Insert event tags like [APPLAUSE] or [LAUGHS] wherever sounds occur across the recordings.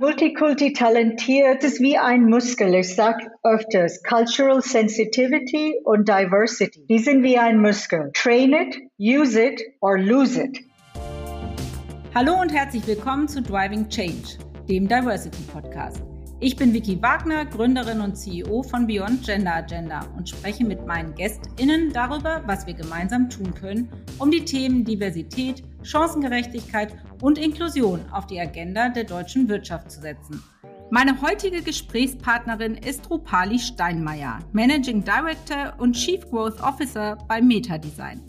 Multikulti talentiert ist wie ein Muskel. Ich sage öfters, Cultural Sensitivity und Diversity. Die sind wie ein Muskel. Train it, use it or lose it. Hallo und herzlich willkommen zu Driving Change, dem Diversity Podcast. Ich bin Vicky Wagner, Gründerin und CEO von Beyond Gender Agenda und spreche mit meinen GästInnen darüber, was wir gemeinsam tun können, um die Themen Diversität, Chancengerechtigkeit und Inklusion auf die Agenda der deutschen Wirtschaft zu setzen. Meine heutige Gesprächspartnerin ist Rupali Steinmeier, Managing Director und Chief Growth Officer bei Meta Design.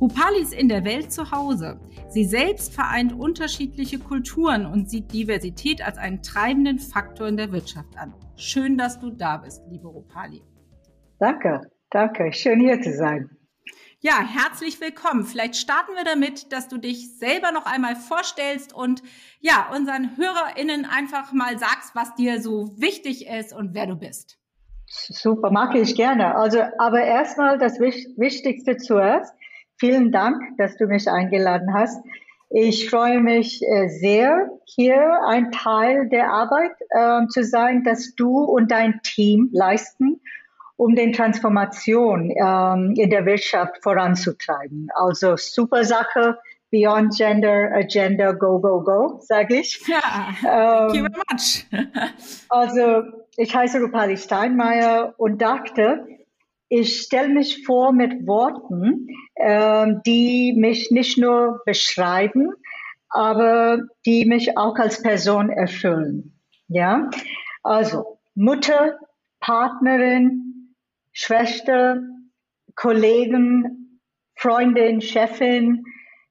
Rupali ist in der Welt zu Hause. Sie selbst vereint unterschiedliche Kulturen und sieht Diversität als einen treibenden Faktor in der Wirtschaft an. Schön, dass du da bist, liebe Rupali. Danke, danke. Schön hier zu sein. Ja, herzlich willkommen. Vielleicht starten wir damit, dass du dich selber noch einmal vorstellst und ja, unseren HörerInnen einfach mal sagst, was dir so wichtig ist und wer du bist. Super, mag ich gerne. Also, aber erstmal das Wichtigste zuerst. Vielen Dank, dass du mich eingeladen hast. Ich freue mich äh, sehr, hier ein Teil der Arbeit äh, zu sein, dass du und dein Team leisten um den Transformation ähm, in der Wirtschaft voranzutreiben. Also super Sache, Beyond Gender Agenda, go, go, go, sage ich. Ja, thank you very much. also ich heiße Rupali Steinmeier und dachte, ich stelle mich vor mit Worten, ähm, die mich nicht nur beschreiben, aber die mich auch als Person erfüllen. Ja, also Mutter, Partnerin, Schwester, Kollegen, Freundin, Chefin,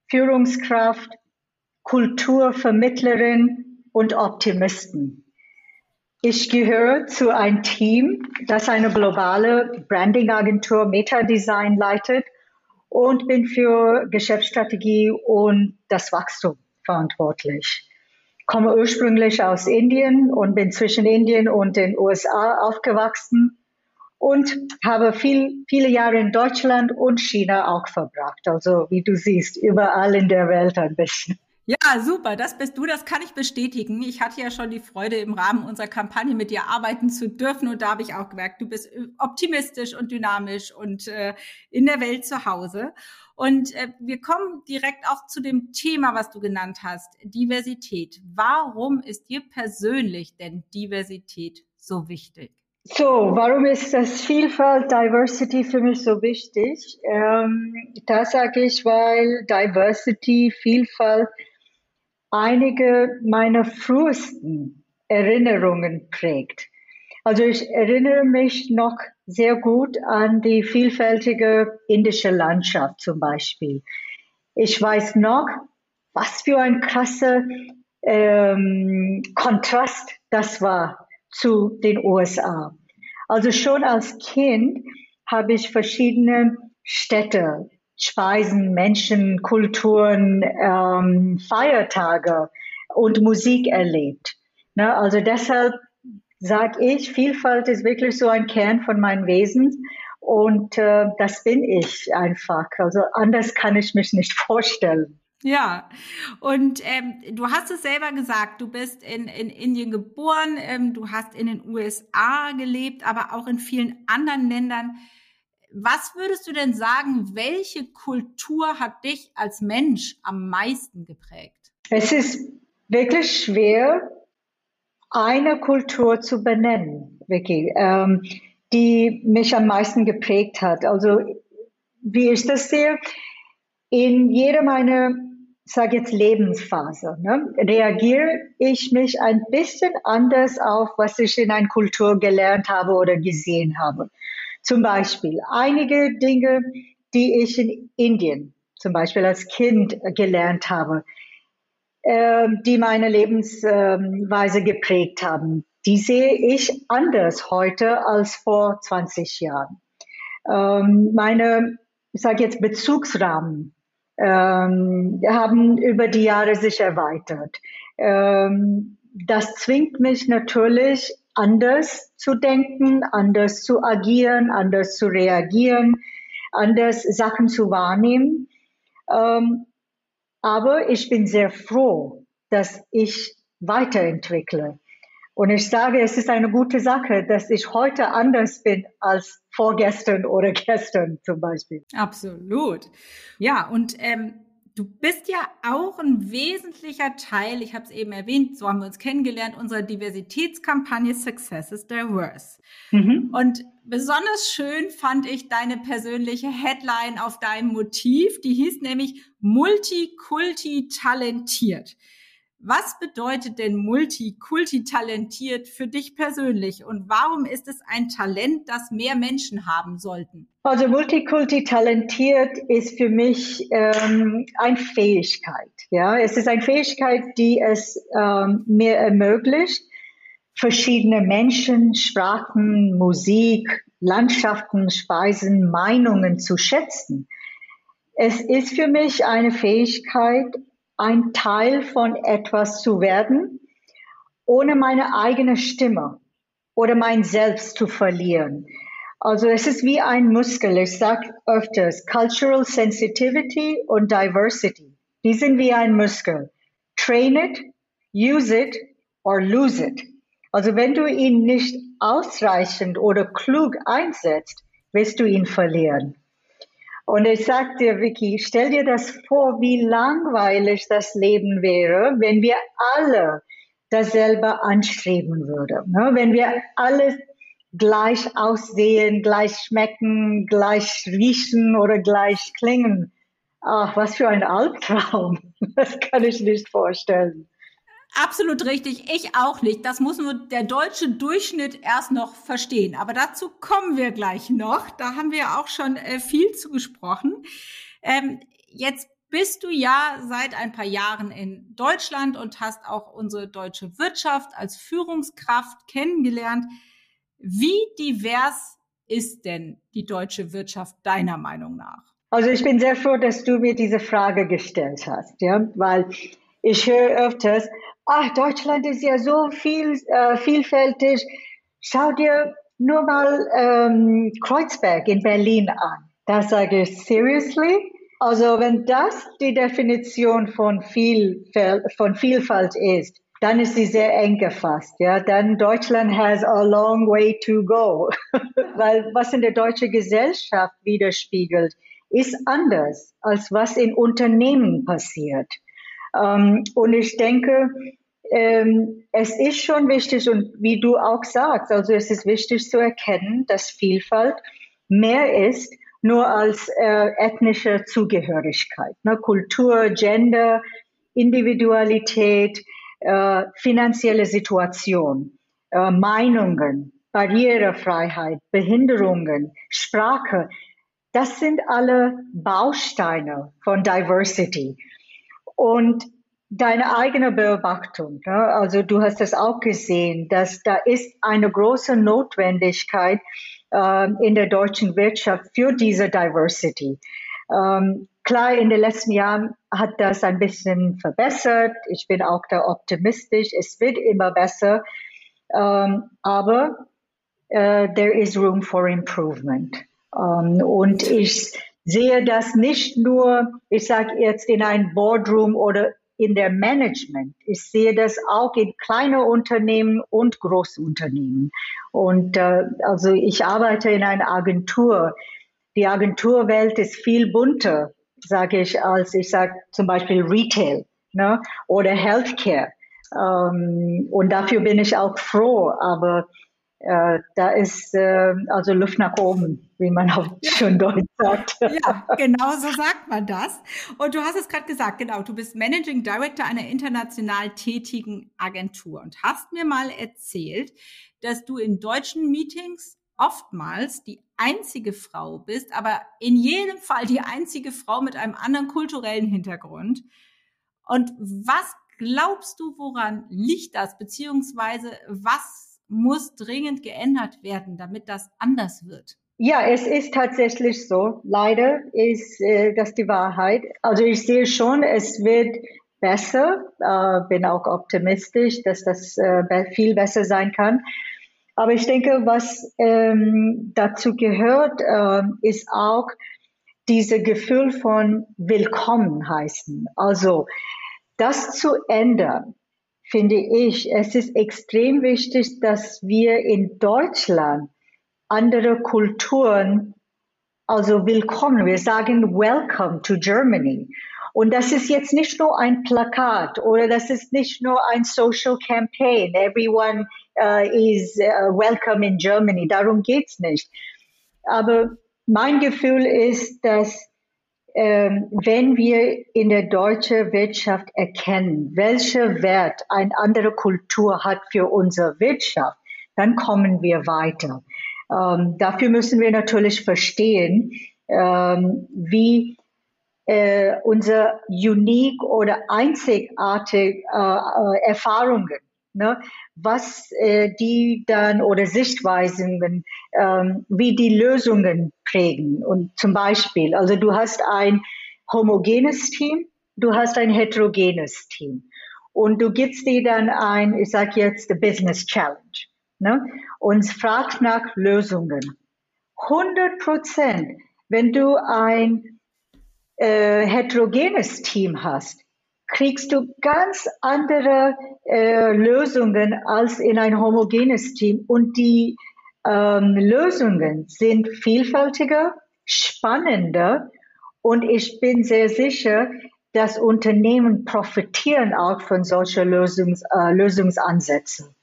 Führungskraft, Kulturvermittlerin und Optimisten. Ich gehöre zu einem Team, das eine globale Brandingagentur Meta Design leitet und bin für Geschäftsstrategie und das Wachstum verantwortlich. Komme ursprünglich aus Indien und bin zwischen Indien und den USA aufgewachsen und habe viel, viele Jahre in Deutschland und China auch verbracht. Also wie du siehst, überall in der Welt ein bisschen. Ja, super, das bist du, das kann ich bestätigen. Ich hatte ja schon die Freude, im Rahmen unserer Kampagne mit dir arbeiten zu dürfen und da habe ich auch gemerkt, du bist äh, optimistisch und dynamisch und äh, in der Welt zu Hause. Und äh, wir kommen direkt auch zu dem Thema, was du genannt hast, Diversität. Warum ist dir persönlich denn Diversität so wichtig? So, warum ist das Vielfalt, Diversity für mich so wichtig? Ähm, das sage ich, weil Diversity, Vielfalt einige meiner frühesten Erinnerungen prägt. Also ich erinnere mich noch sehr gut an die vielfältige indische Landschaft zum Beispiel. Ich weiß noch, was für ein krasser ähm, Kontrast das war zu den USA. Also schon als Kind habe ich verschiedene Städte, Speisen, Menschen, Kulturen, ähm, Feiertage und Musik erlebt. Ne? Also deshalb sage ich, Vielfalt ist wirklich so ein Kern von meinem Wesen und äh, das bin ich einfach. Also anders kann ich mich nicht [LAUGHS] vorstellen. Ja, und ähm, du hast es selber gesagt, du bist in, in Indien geboren, ähm, du hast in den USA gelebt, aber auch in vielen anderen Ländern. Was würdest du denn sagen, welche Kultur hat dich als Mensch am meisten geprägt? Es ist wirklich schwer, eine Kultur zu benennen, Vicky, ähm, die mich am meisten geprägt hat. Also wie ich das sehe, in jeder meiner sage jetzt Lebensphase, ne, reagiere ich mich ein bisschen anders auf, was ich in einer Kultur gelernt habe oder gesehen habe. Zum Beispiel einige Dinge, die ich in Indien zum Beispiel als Kind gelernt habe, äh, die meine Lebensweise geprägt haben. Die sehe ich anders heute als vor 20 Jahren. Ähm, meine, ich sage jetzt Bezugsrahmen ähm, haben über die Jahre sich erweitert. Ähm, das zwingt mich natürlich anders zu denken, anders zu agieren, anders zu reagieren, anders Sachen zu wahrnehmen. Ähm, aber ich bin sehr froh, dass ich weiterentwickle. Und ich sage, es ist eine gute Sache, dass ich heute anders bin als vorgestern oder [LAUGHS] gestern zum Beispiel. Absolut. Ja, und ähm, du bist ja auch ein wesentlicher Teil, ich habe es eben erwähnt, so haben wir uns kennengelernt, unserer Diversitätskampagne Success is Diverse. Mhm. Und besonders schön fand ich deine persönliche Headline auf deinem Motiv, die hieß nämlich Multikulti talentiert. Was bedeutet denn Multikulti-talentiert für dich persönlich und warum ist es ein Talent, das mehr Menschen haben sollten? Also Multikulti-talentiert ist für mich ähm, eine Fähigkeit. Ja, es ist eine Fähigkeit, die es ähm, mir ermöglicht, verschiedene Menschen, Sprachen, Musik, Landschaften, Speisen, Meinungen zu schätzen. Es ist für mich eine Fähigkeit, ein Teil von etwas zu werden, ohne meine eigene Stimme oder mein Selbst zu verlieren. Also es ist wie ein Muskel. Ich sage öfters, Cultural Sensitivity und Diversity. Die sind wie ein Muskel. Train it, use it or lose it. Also wenn du ihn nicht ausreichend oder klug einsetzt, wirst du ihn verlieren. Und ich sag dir, Vicky, stell dir das vor, wie langweilig das Leben wäre, wenn wir alle dasselbe anstreben würden. Ne? Wenn wir alle gleich aussehen, gleich schmecken, gleich riechen oder gleich klingen. Ach, was für ein Albtraum. [LAUGHS] Das kann ich nicht vorstellen. Absolut richtig. Ich auch nicht. Das muss nur der deutsche Durchschnitt erst noch verstehen. Aber dazu kommen wir gleich noch. Da haben wir auch schon äh, viel zu gesprochen. Ähm, jetzt bist du ja seit ein paar Jahren in Deutschland und hast auch unsere deutsche Wirtschaft als Führungskraft kennengelernt. Wie divers ist denn die deutsche Wirtschaft deiner Meinung nach? Also ich bin sehr froh, dass du mir diese Frage gestellt hast, ja, weil ich höre öfters, ach, Deutschland ist ja so viel, äh, vielfältig. Schau dir nur mal ähm, Kreuzberg in Berlin an. Da sage ich, seriously? Also wenn das die Definition von, Vielfalt, von Vielfalt ist, dann ist sie sehr eng gefasst. Ja, dann Deutschland has a long way to go, [LAUGHS] weil was in der deutschen Gesellschaft widerspiegelt, ist anders als was in Unternehmen passiert. Ähm, und ich denke, ähm, es ist schon wichtig und wie du auch sagst, also es ist wichtig zu erkennen, dass Vielfalt mehr ist nur als äh, ethnische Zugehörigkeit, ne? Kultur, Gender, Individualität, äh, finanzielle Situation, äh, Meinungen, Barrierefreiheit, Behinderungen, Sprache. Das sind alle Bausteine von Diversity. Und deine eigene Beobachtung, ne? also du hast es auch gesehen, dass da ist eine große Notwendigkeit äh, in der deutschen Wirtschaft für diese Diversity. Ähm, klar, in den letzten Jahren hat das ein bisschen verbessert. Ich bin auch da optimistisch. Es wird immer besser. Ähm, aber äh, there is room for improvement. Ähm, und ich sehe das nicht nur, ich sage jetzt in ein Boardroom oder in der Management. Ich sehe das auch in kleine Unternehmen und Großunternehmen. Und äh, also ich arbeite in einer Agentur. Die Agenturwelt ist viel bunter, sage ich, als ich sage zum Beispiel Retail ne, oder Healthcare. Ähm, und dafür bin ich auch froh. Aber äh, da ist äh, also Luft nach oben, wie man auch ja. schon Deutsch sagt. Ja, genau so sagt man das. Und du hast es gerade gesagt, genau, du bist Managing Director einer international tätigen Agentur und hast mir mal erzählt, dass du in deutschen Meetings oftmals die einzige Frau bist, aber in jedem Fall die einzige Frau mit einem anderen kulturellen Hintergrund. Und was glaubst du, woran liegt das? Beziehungsweise was muss dringend geändert werden, damit das anders wird? Ja, es ist tatsächlich so. Leider ist äh, das die Wahrheit. Also ich sehe schon, es wird besser. Äh, bin auch optimistisch, dass das äh, viel besser sein kann. Aber ich denke, was ähm, dazu gehört, äh, ist auch diese Gefühl von Willkommen heißen. Also das zu ändern, finde ich, es ist extrem wichtig, dass wir in Deutschland andere Kulturen, also willkommen, wir sagen Welcome to Germany. Und das ist jetzt nicht nur ein Plakat oder das ist nicht nur ein Social Campaign. Everyone uh, is uh, welcome in Germany. Darum geht's nicht. Aber mein Gefühl ist, dass wenn wir in der deutschen Wirtschaft erkennen, welcher Wert eine andere Kultur hat für unsere Wirtschaft, dann kommen wir weiter. Ähm, dafür müssen wir natürlich verstehen, ähm, wie äh, unsere unique oder einzigartige äh, äh, Erfahrungen Ne? Was äh, die dann oder Sichtweisen, ähm, wie die Lösungen prägen. Und zum Beispiel, also du hast ein homogenes Team, du hast ein heterogenes Team. Und du gibst dir dann ein, ich sage jetzt, the Business Challenge. Ne? Und fragst nach Lösungen. 100 Prozent, wenn du ein äh, heterogenes Team hast, kriegst du ganz andere äh, Lösungen als in ein homogenes Team. Und die ähm, Lösungen sind vielfältiger, spannender und ich bin sehr sicher, dass Unternehmen profitieren auch von solchen Lösungs, äh, Lösungsansätzen.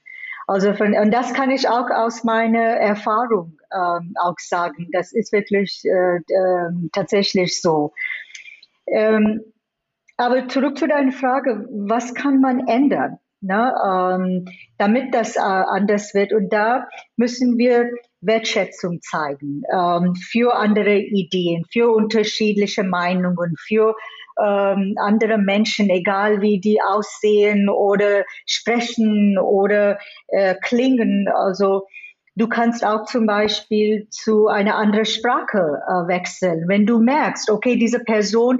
Also von, und das kann ich auch aus meiner Erfahrung ähm, auch sagen. Das ist wirklich äh, äh, tatsächlich so. Ähm, aber zurück zu deiner Frage, was kann man ändern, ne, ähm, damit das äh, anders wird? Und da müssen wir Wertschätzung zeigen ähm, für andere Ideen, für unterschiedliche Meinungen, für ähm, andere Menschen, egal wie die aussehen oder sprechen oder äh, klingen. Also Du kannst auch zum Beispiel zu einer anderen Sprache äh, wechseln. Wenn du merkst, okay, diese Person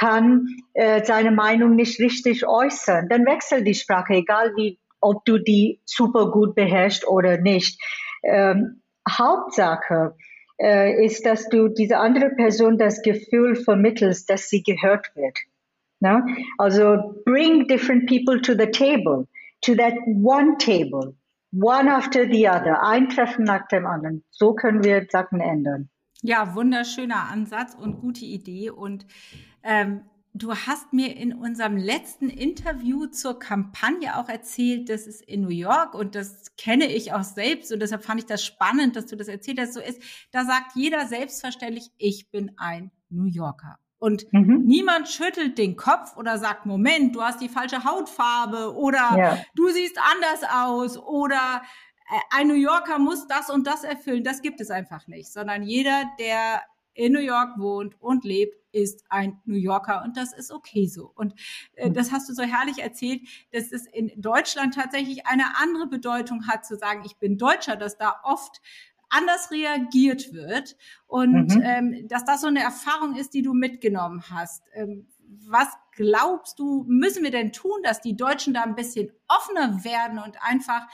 kann äh, seine Meinung nicht richtig äußern, dann wechsel die Sprache, egal wie, ob du die super gut beherrschst oder nicht. Ähm, Hauptsache äh, ist, dass du diese andere Person das Gefühl vermittelst, dass sie gehört wird. Ne? Also bring different people to the table, to that one table one after the other, ein Treffen nach dem anderen. So können wir Sachen ändern. Ja, wunderschöner Ansatz und gute Idee. Und ähm, du hast mir in unserem letzten Interview zur Kampagne auch erzählt, dass es in New York und das kenne ich auch selbst und deshalb fand ich das spannend, dass du das erzählt hast. So ist, da sagt jeder selbstverständlich, ich bin ein New Yorker. Und mhm. niemand schüttelt den Kopf oder sagt, Moment, du hast die falsche Hautfarbe oder ja. du siehst anders aus oder äh, ein New Yorker muss das und das erfüllen. Das gibt es einfach nicht, sondern jeder, der in New York wohnt und lebt, ist ein New Yorker und das ist okay so. Und äh, mhm. das hast du so herrlich erzählt, dass es in Deutschland tatsächlich eine andere Bedeutung hat, zu sagen, ich bin Deutscher, dass da oft anders reagiert wird und mhm. ähm, dass das so eine Erfahrung ist, die du mitgenommen hast. Ähm, was glaubst du, müssen wir denn tun, dass die Deutschen da ein bisschen offener werden und einfach,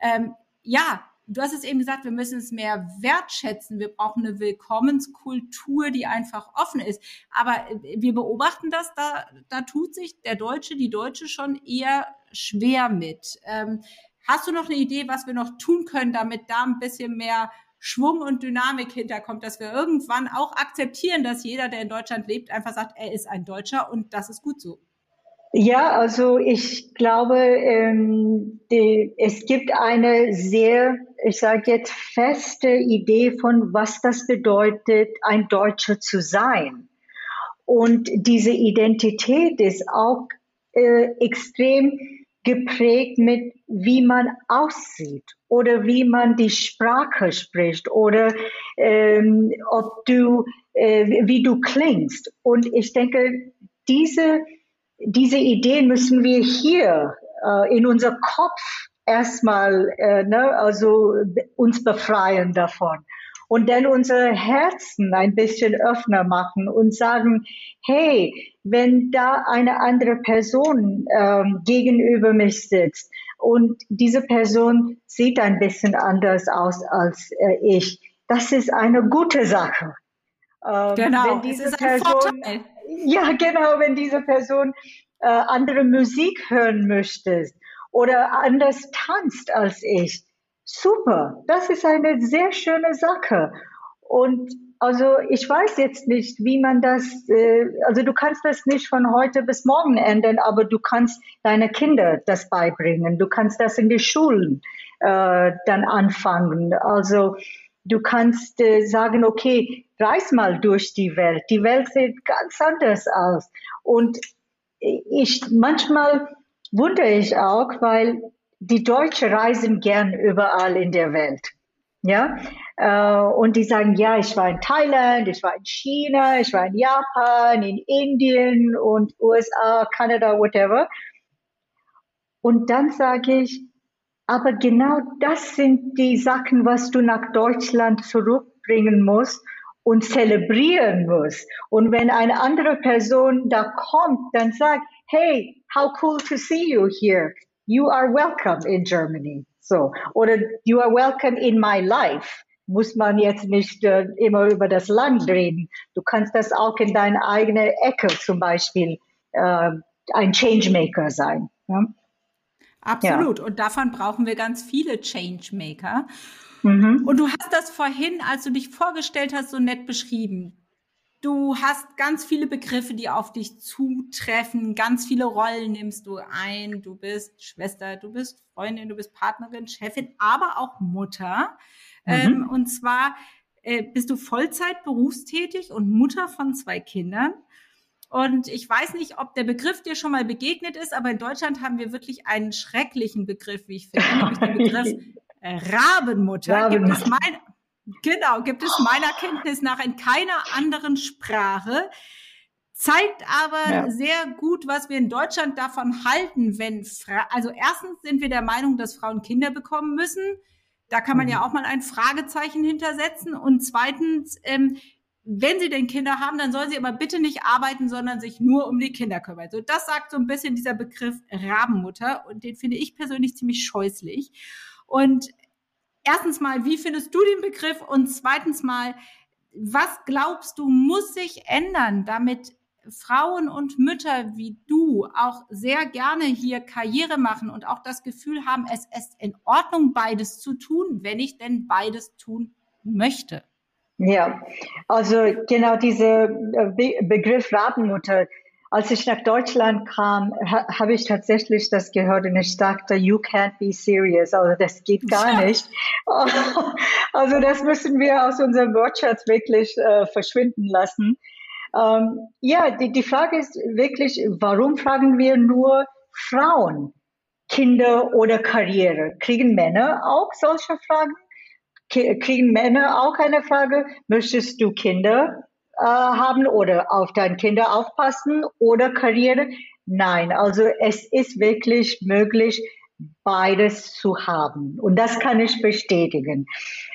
ähm, ja, du hast es eben gesagt, wir müssen es mehr wertschätzen. Wir brauchen eine Willkommenskultur, die einfach offen ist. Aber äh, wir beobachten das, da, da tut sich der Deutsche, die Deutsche schon eher schwer mit. Ähm, Hast du noch eine Idee, was wir noch tun können, damit da ein bisschen mehr Schwung und Dynamik hinterkommt, dass wir irgendwann auch akzeptieren, dass jeder, der in Deutschland lebt, einfach sagt, er ist ein Deutscher und das ist gut so? Ja, also ich glaube, ähm, die, es gibt eine sehr, ich sage jetzt, feste Idee von, was das bedeutet, ein Deutscher zu sein. Und diese Identität ist auch äh, extrem geprägt mit, wie man aussieht oder wie man die Sprache spricht oder ähm, ob du, äh, wie du klingst. Und ich denke, diese, diese Ideen müssen wir hier äh, in unser Kopf erstmal, äh, ne, also uns befreien davon und dann unsere Herzen ein bisschen öffner machen und sagen, hey, wenn da eine andere Person ähm, gegenüber mich sitzt und diese Person sieht ein bisschen anders aus als äh, ich, das ist eine gute Sache. Ähm, genau, wenn diese Person, Ja, genau, wenn diese Person äh, andere Musik hören möchte oder anders tanzt als ich. Super, das ist eine sehr schöne Sache. Und also ich weiß jetzt nicht, wie man das, äh, also du kannst das nicht von heute bis morgen ändern, aber du kannst deine Kinder das beibringen. Du kannst das in die Schulen äh, dann anfangen. Also du kannst äh, sagen, okay, reis mal durch die Welt. Die Welt sieht ganz anders aus. Und ich manchmal wundere ich auch, weil die Deutschen reisen gern überall in der Welt. Ja, äh, und die sagen, ja, ich war in Thailand, ich war in China, ich war in Japan, in Indien und USA, Kanada, whatever. Und dann sage ich, aber genau das sind die Sachen, was du nach Deutschland zurückbringen musst und zelebrieren musst. Und wenn eine andere Person da kommt, dann sagt, hey, how cool to see you here. You are welcome in Germany. So. Oder you are welcome in my life. Muss man jetzt nicht äh, immer über das Land reden. Du kannst das auch in deiner eigenen Ecke zum Beispiel äh, ein Changemaker sein. Ja? Absolut. Ja. Und davon brauchen wir ganz viele Changemaker. Mhm. Und du hast das vorhin, als du dich vorgestellt hast, so nett beschrieben. Du hast ganz viele Begriffe, die auf dich zutreffen. Ganz viele Rollen nimmst du ein. Du bist Schwester, du bist Freundin, du bist Partnerin, Chefin, aber auch Mutter. Mhm. Ähm, und zwar äh, bist du Vollzeit berufstätig und Mutter von zwei Kindern. Und ich weiß nicht, ob der Begriff dir schon mal begegnet ist, aber in Deutschland haben wir wirklich einen schrecklichen Begriff, wie ich finde, nämlich den Begriff Rabenmutter. [LAUGHS] Rabenmutter. Gibt es mein, Genau, gibt es meiner Kenntnis nach in keiner anderen Sprache. Zeigt aber ja. sehr gut, was wir in Deutschland davon halten, wenn, Fra also erstens sind wir der Meinung, dass Frauen Kinder bekommen müssen. Da kann man mhm. ja auch mal ein Fragezeichen hintersetzen. Und zweitens, ähm, wenn sie denn Kinder haben, dann sollen sie aber bitte nicht arbeiten, sondern sich nur um die Kinder kümmern. So, das sagt so ein bisschen dieser Begriff Rabenmutter und den finde ich persönlich ziemlich scheußlich. Und erstens mal, wie findest du den Begriff? Und zweitens mal, was glaubst du, muss sich ändern, damit Frauen und Mütter wie du auch sehr gerne hier Karriere machen und auch das Gefühl haben, es ist in Ordnung, beides zu tun, wenn ich denn beides tun möchte? Ja, also genau dieser Be Begriff Rabenmutter, als ich nach Deutschland kam, ha, habe ich tatsächlich das gehört und ich dachte, you can't be serious. Also das geht gar nicht. [LAUGHS] also das müssen wir aus unserem Wortschatz wirklich äh, verschwinden lassen. Ähm, ja, die, die Frage ist wirklich, warum fragen wir nur Frauen? Kinder oder Karriere? Kriegen Männer auch solche Fragen? Kriegen Männer auch eine Frage, möchtest du Kinder? äh, haben oder auf deine Kinder aufpassen oder Karriere. Nein, also es ist wirklich möglich, beides zu haben. Und das kann ich bestätigen.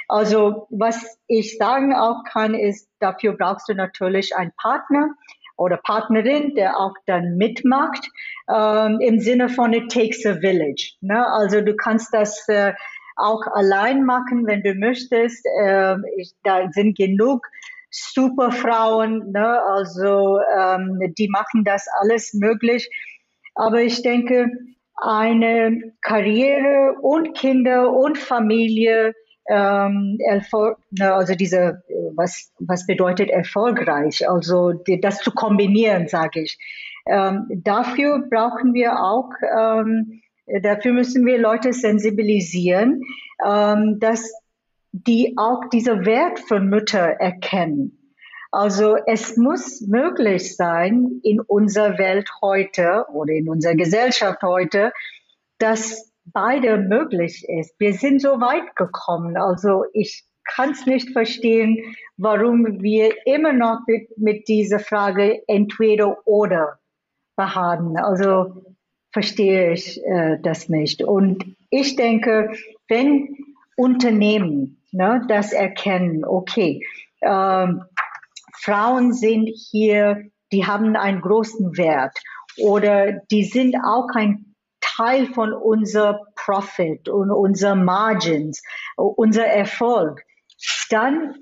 Also was ich sagen auch kann, ist, dafür brauchst du natürlich einen Partner oder Partnerin, der auch dann mitmacht, ähm, im Sinne von it takes a village. Ne? Also du kannst das äh, auch allein machen, wenn du möchtest. Äh, ich, da sind genug Superfrauen, ne? also ähm, die machen das alles möglich. Aber ich denke, eine Karriere und Kinder und Familie, ähm, Erfolg, ne, also diese, was, was bedeutet erfolgreich, also die, das zu kombinieren, sage ich. Ähm, dafür brauchen wir auch, ähm, dafür müssen wir Leute sensibilisieren, ähm, dass die auch diese Wert von Mütter erkennen. Also es muss möglich sein in unserer Welt heute oder in unserer Gesellschaft heute, dass beide möglich ist. Wir sind so weit gekommen. Also ich kann es nicht verstehen, warum wir immer noch mit, mit dieser Frage entweder oder beharren. Also verstehe ich äh, das nicht. Und ich denke, wenn Unternehmen ne, das erkennen, okay, ähm, Frauen sind hier, die haben einen großen Wert oder die sind auch ein Teil von unser Profit und unser Margins, unser Erfolg. Dann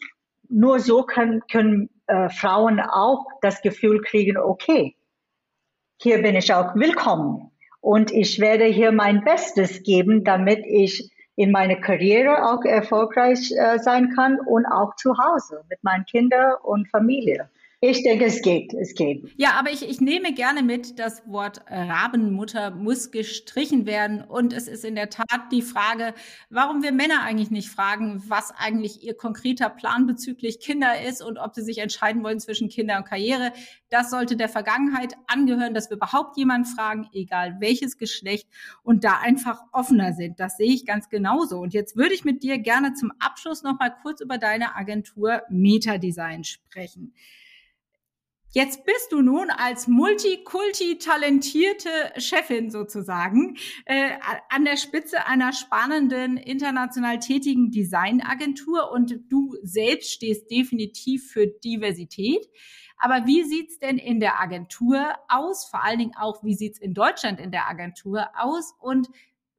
nur so kann, können äh, Frauen auch das Gefühl kriegen, okay, hier bin ich auch willkommen Und ich werde hier mein Bestes geben, damit ich in meiner Karriere auch erfolgreich äh, sein kann und auch zu Hause mit meinen Kindern und Familie. Ich denke, es geht, es geht. Ja, aber ich, ich nehme gerne mit, das Wort Rabenmutter muss gestrichen werden. Und es ist in der Tat die Frage, warum wir Männer eigentlich nicht fragen, was eigentlich ihr konkreter Plan bezüglich Kinder ist und ob sie sich entscheiden wollen zwischen Kinder und Karriere. Das sollte der Vergangenheit angehören, dass wir überhaupt jemanden fragen, egal welches Geschlecht, und da einfach offener sind. Das sehe ich ganz genauso. Und jetzt würde ich mit dir gerne zum Abschluss noch mal kurz über deine Agentur Metadesign sprechen. Jetzt bist du nun als Multikulti talentierte Chefin sozusagen äh, an der Spitze einer spannenden international tätigen Designagentur und du selbst stehst definitiv für Diversität. Aber wie sieht's denn in der Agentur aus? Vor allen Dingen auch, wie sieht's in Deutschland in der Agentur aus? Und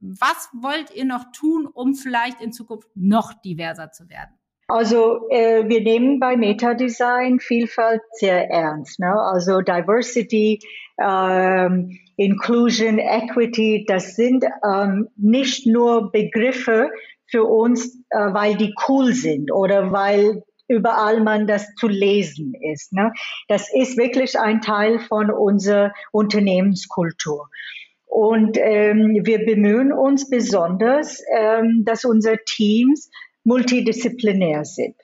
was wollt ihr noch tun, um vielleicht in Zukunft noch diverser zu werden? Also äh, wir nehmen bei Meta-Design Vielfalt sehr ernst. Ne? Also Diversity, ähm, Inclusion, Equity, das sind ähm, nicht nur Begriffe für uns, äh, weil die cool sind oder weil überall man das zu lesen ist. Ne? Das ist wirklich ein Teil von unserer Unternehmenskultur. Und ähm, wir bemühen uns besonders, ähm, dass unsere Teams multidisziplinär sind,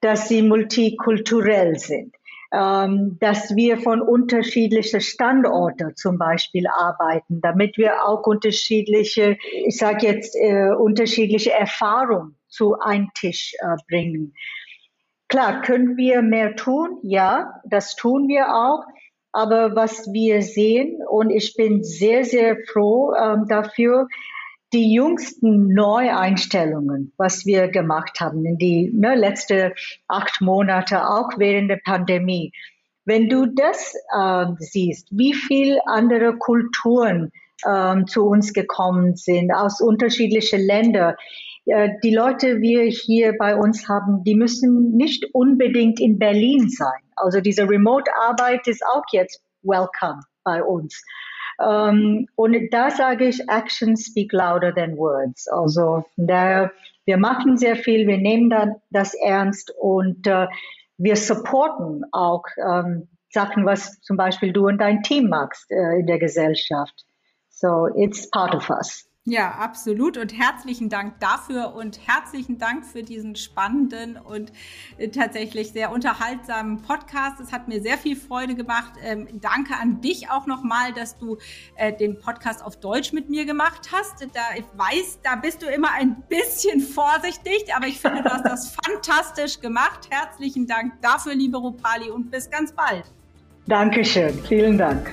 dass sie multikulturell sind, ähm, dass wir von unterschiedlichen Standorten zum Beispiel arbeiten, damit wir auch unterschiedliche, ich sage jetzt, äh, unterschiedliche Erfahrungen zu einem Tisch äh, bringen. Klar, können wir mehr tun? Ja, das tun wir auch. Aber was wir sehen, und ich bin sehr, sehr froh ähm, dafür, die jüngsten Neueinstellungen, was wir gemacht haben in die ne, letzten acht Monate, auch während der Pandemie. Wenn du das äh, siehst, wie viel andere Kulturen äh, zu uns gekommen sind aus unterschiedlichen Ländern, äh, die Leute, wir hier bei uns haben, die müssen nicht unbedingt in Berlin sein. Also diese Remote-Arbeit ist auch jetzt welcome bei uns. Ähm, und da sage ich, Actions speak louder than words. Also da, wir machen sehr viel, wir nehmen da, das ernst und äh, wir supporten auch ähm, Sachen, was zum Beispiel du und dein Team magst äh, in der Gesellschaft. So it's part of us. Ja, absolut. Und herzlichen Dank dafür und herzlichen Dank für diesen spannenden und äh, tatsächlich sehr unterhaltsamen Podcast. Es hat mir sehr viel Freude gemacht. Ähm, danke an dich auch nochmal, dass du äh, den Podcast auf Deutsch mit mir gemacht hast. Da ich weiß, da bist du immer ein bisschen [LAUGHS] vorsichtig, aber ich finde, du hast das fantastisch gemacht. Herzlichen Dank dafür, liebe Rupali, und bis ganz bald. Dankeschön. Vielen Dank.